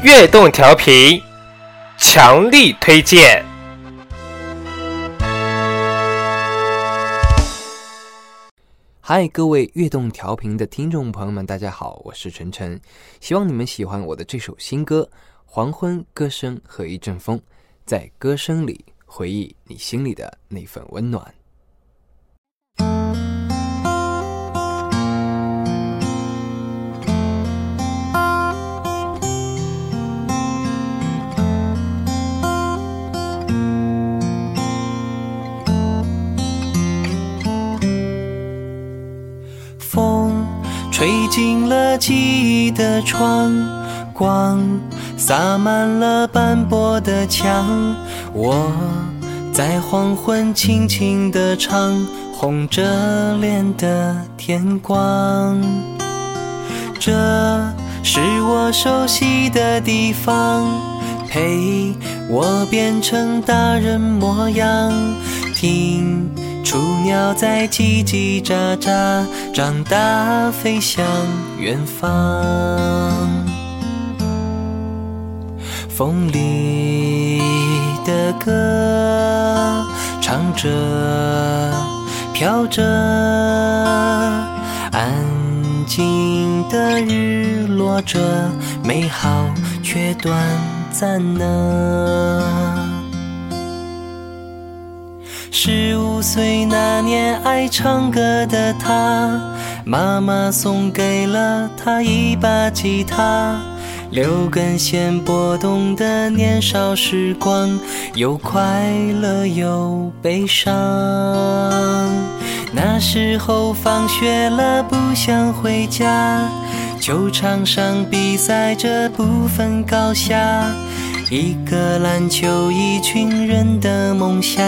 悦动调频，强力推荐。嗨，各位悦动调频的听众朋友们，大家好，我是晨晨，希望你们喜欢我的这首新歌《黄昏歌声和一阵风》，在歌声里回忆你心里的那份温暖。了记忆的窗，光洒满了斑驳的墙。我在黄昏轻轻地唱，红着脸的天光。这是我熟悉的地方，陪我变成大人模样，听。雏鸟在叽叽喳喳，长大飞向远方。风里的歌，唱着，飘着，安静的日落着，美好却短暂呢。是五岁那年，爱唱歌的他，妈妈送给了他一把吉他，六根弦拨动的年少时光，有快乐有悲伤。那时候放学了不想回家，球场上比赛着不分高下。一个篮球，一群人的梦想，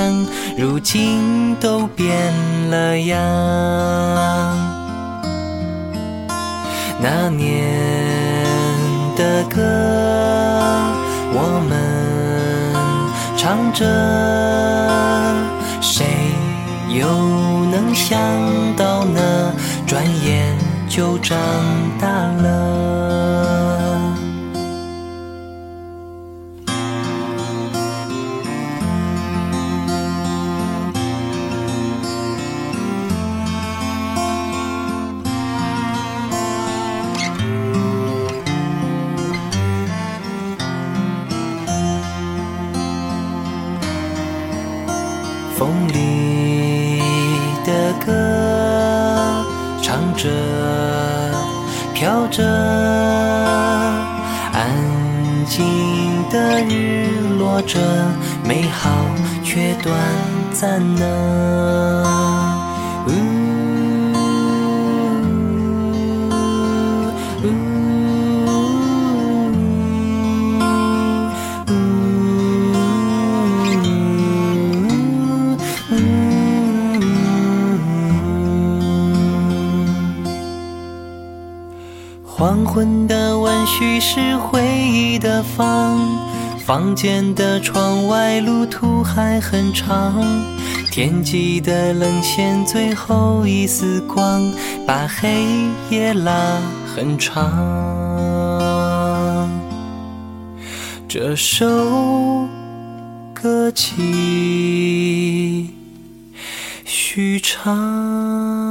如今都变了样。那年的歌，我们唱着，谁又能想到呢？转眼就长大了。风里的歌，唱着，飘着，安静的日落着，美好却短暂呢。黄昏的问讯是回忆的房，房间的窗外路途还很长，天际的冷线最后一丝光，把黑夜拉很长。这首歌继续唱。